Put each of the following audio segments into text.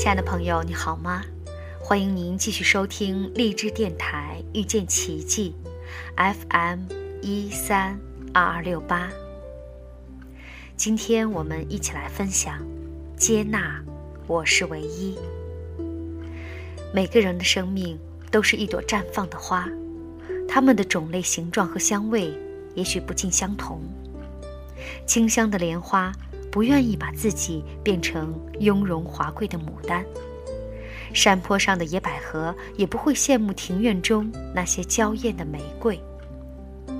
亲爱的朋友，你好吗？欢迎您继续收听励志电台遇见奇迹，FM 一三二二六八。今天我们一起来分享：接纳我是唯一。每个人的生命都是一朵绽放的花，它们的种类、形状和香味也许不尽相同。清香的莲花。不愿意把自己变成雍容华贵的牡丹，山坡上的野百合也不会羡慕庭院中那些娇艳的玫瑰。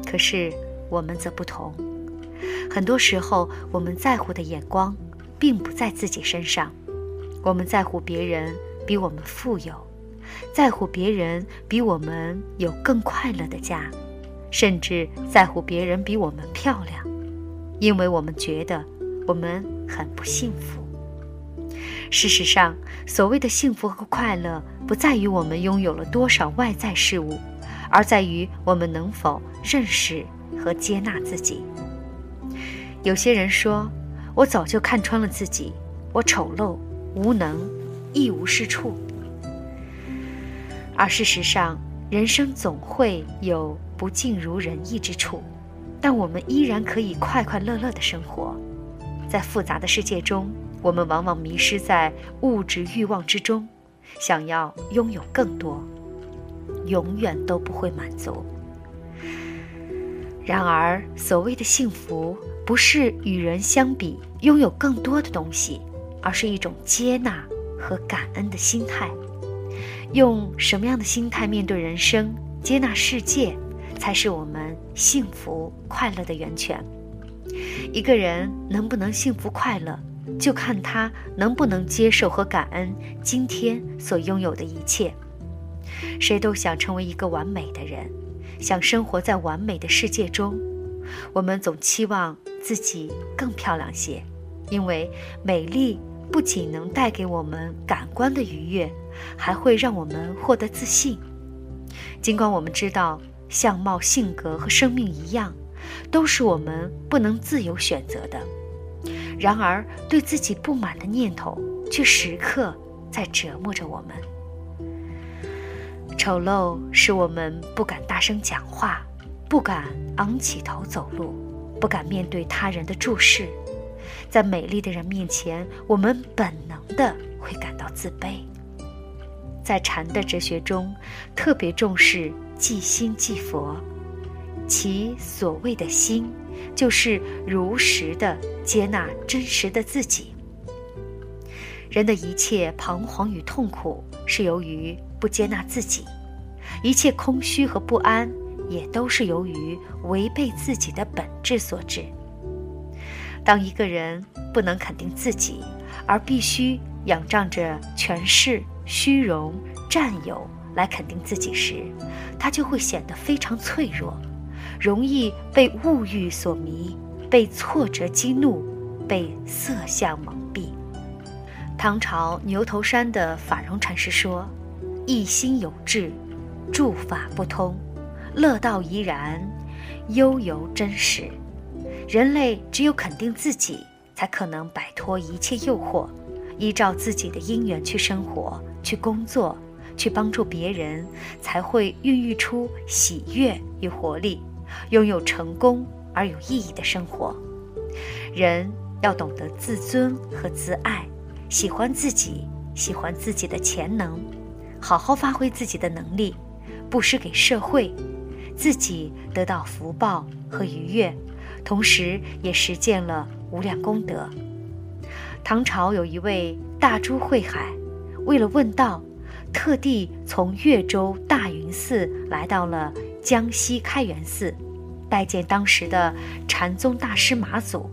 可是我们则不同，很多时候我们在乎的眼光，并不在自己身上，我们在乎别人比我们富有，在乎别人比我们有更快乐的家，甚至在乎别人比我们漂亮，因为我们觉得。我们很不幸福。事实上，所谓的幸福和快乐，不在于我们拥有了多少外在事物，而在于我们能否认识和接纳自己。有些人说：“我早就看穿了自己，我丑陋、无能、一无是处。”而事实上，人生总会有不尽如人意之处，但我们依然可以快快乐乐的生活。在复杂的世界中，我们往往迷失在物质欲望之中，想要拥有更多，永远都不会满足。然而，所谓的幸福，不是与人相比拥有更多的东西，而是一种接纳和感恩的心态。用什么样的心态面对人生、接纳世界，才是我们幸福快乐的源泉。一个人能不能幸福快乐，就看他能不能接受和感恩今天所拥有的一切。谁都想成为一个完美的人，想生活在完美的世界中。我们总期望自己更漂亮些，因为美丽不仅能带给我们感官的愉悦，还会让我们获得自信。尽管我们知道相貌、性格和生命一样。都是我们不能自由选择的，然而对自己不满的念头却时刻在折磨着我们。丑陋使我们不敢大声讲话，不敢昂起头走路，不敢面对他人的注视。在美丽的人面前，我们本能的会感到自卑。在禅的哲学中，特别重视即心即佛。其所谓的心，就是如实的接纳真实的自己。人的一切彷徨与痛苦，是由于不接纳自己；一切空虚和不安，也都是由于违背自己的本质所致。当一个人不能肯定自己，而必须仰仗着权势、虚荣、占有来肯定自己时，他就会显得非常脆弱。容易被物欲所迷，被挫折激怒，被色相蒙蔽。唐朝牛头山的法融禅师说：“一心有志，诸法不通，乐道怡然，悠游真实。人类只有肯定自己，才可能摆脱一切诱惑，依照自己的因缘去生活、去工作、去帮助别人，才会孕育出喜悦与活力。”拥有成功而有意义的生活，人要懂得自尊和自爱，喜欢自己，喜欢自己的潜能，好好发挥自己的能力，布施给社会，自己得到福报和愉悦，同时也实践了无量功德。唐朝有一位大珠慧海，为了问道，特地从越州大云寺来到了。江西开元寺，拜见当时的禅宗大师马祖。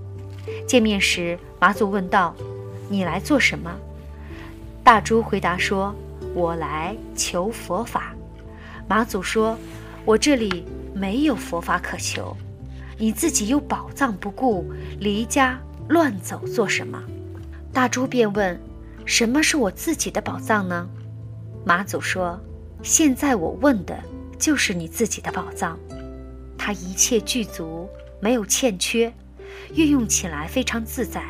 见面时，马祖问道：“你来做什么？”大珠回答说：“我来求佛法。”马祖说：“我这里没有佛法可求，你自己有宝藏不顾，离家乱走做什么？”大珠便问：“什么是我自己的宝藏呢？”马祖说：“现在我问的。”就是你自己的宝藏，它一切具足，没有欠缺，运用起来非常自在，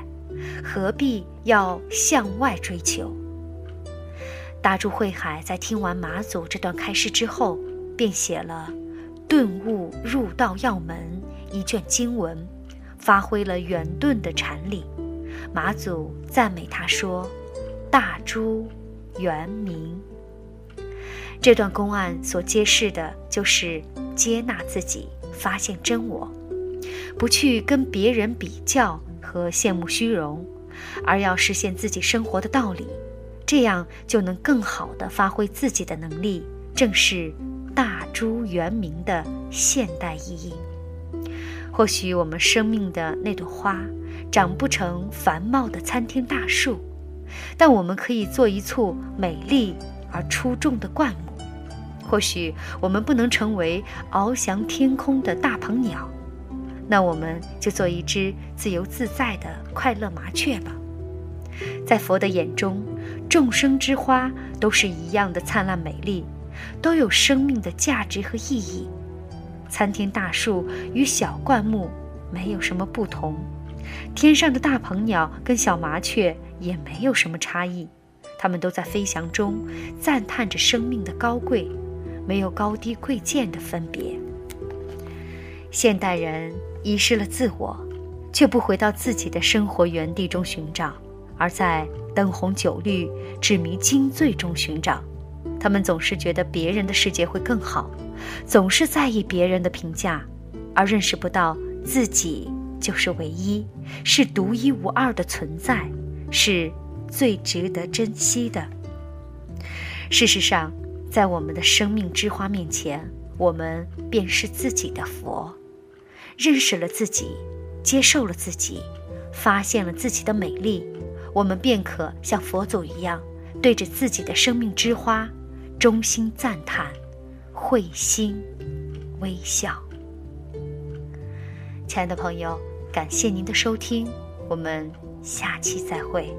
何必要向外追求？大珠慧海在听完马祖这段开示之后，便写了《顿悟入道要门》一卷经文，发挥了圆顿的禅理。马祖赞美他说：“大珠圆明。”这段公案所揭示的就是接纳自己，发现真我，不去跟别人比较和羡慕虚荣，而要实现自己生活的道理，这样就能更好的发挥自己的能力，正是大珠圆明的现代意义。或许我们生命的那朵花长不成繁茂的参天大树，但我们可以做一簇美丽而出众的灌木。或许我们不能成为翱翔天空的大鹏鸟，那我们就做一只自由自在的快乐麻雀吧。在佛的眼中，众生之花都是一样的灿烂美丽，都有生命的价值和意义。参天大树与小灌木没有什么不同，天上的大鹏鸟跟小麻雀也没有什么差异，它们都在飞翔中赞叹着生命的高贵。没有高低贵贱的分别。现代人遗失了自我，却不回到自己的生活原地中寻找，而在灯红酒绿、纸迷金醉中寻找。他们总是觉得别人的世界会更好，总是在意别人的评价，而认识不到自己就是唯一，是独一无二的存在，是最值得珍惜的。事实上。在我们的生命之花面前，我们便是自己的佛。认识了自己，接受了自己，发现了自己的美丽，我们便可像佛祖一样，对着自己的生命之花，衷心赞叹，会心微笑。亲爱的朋友，感谢您的收听，我们下期再会。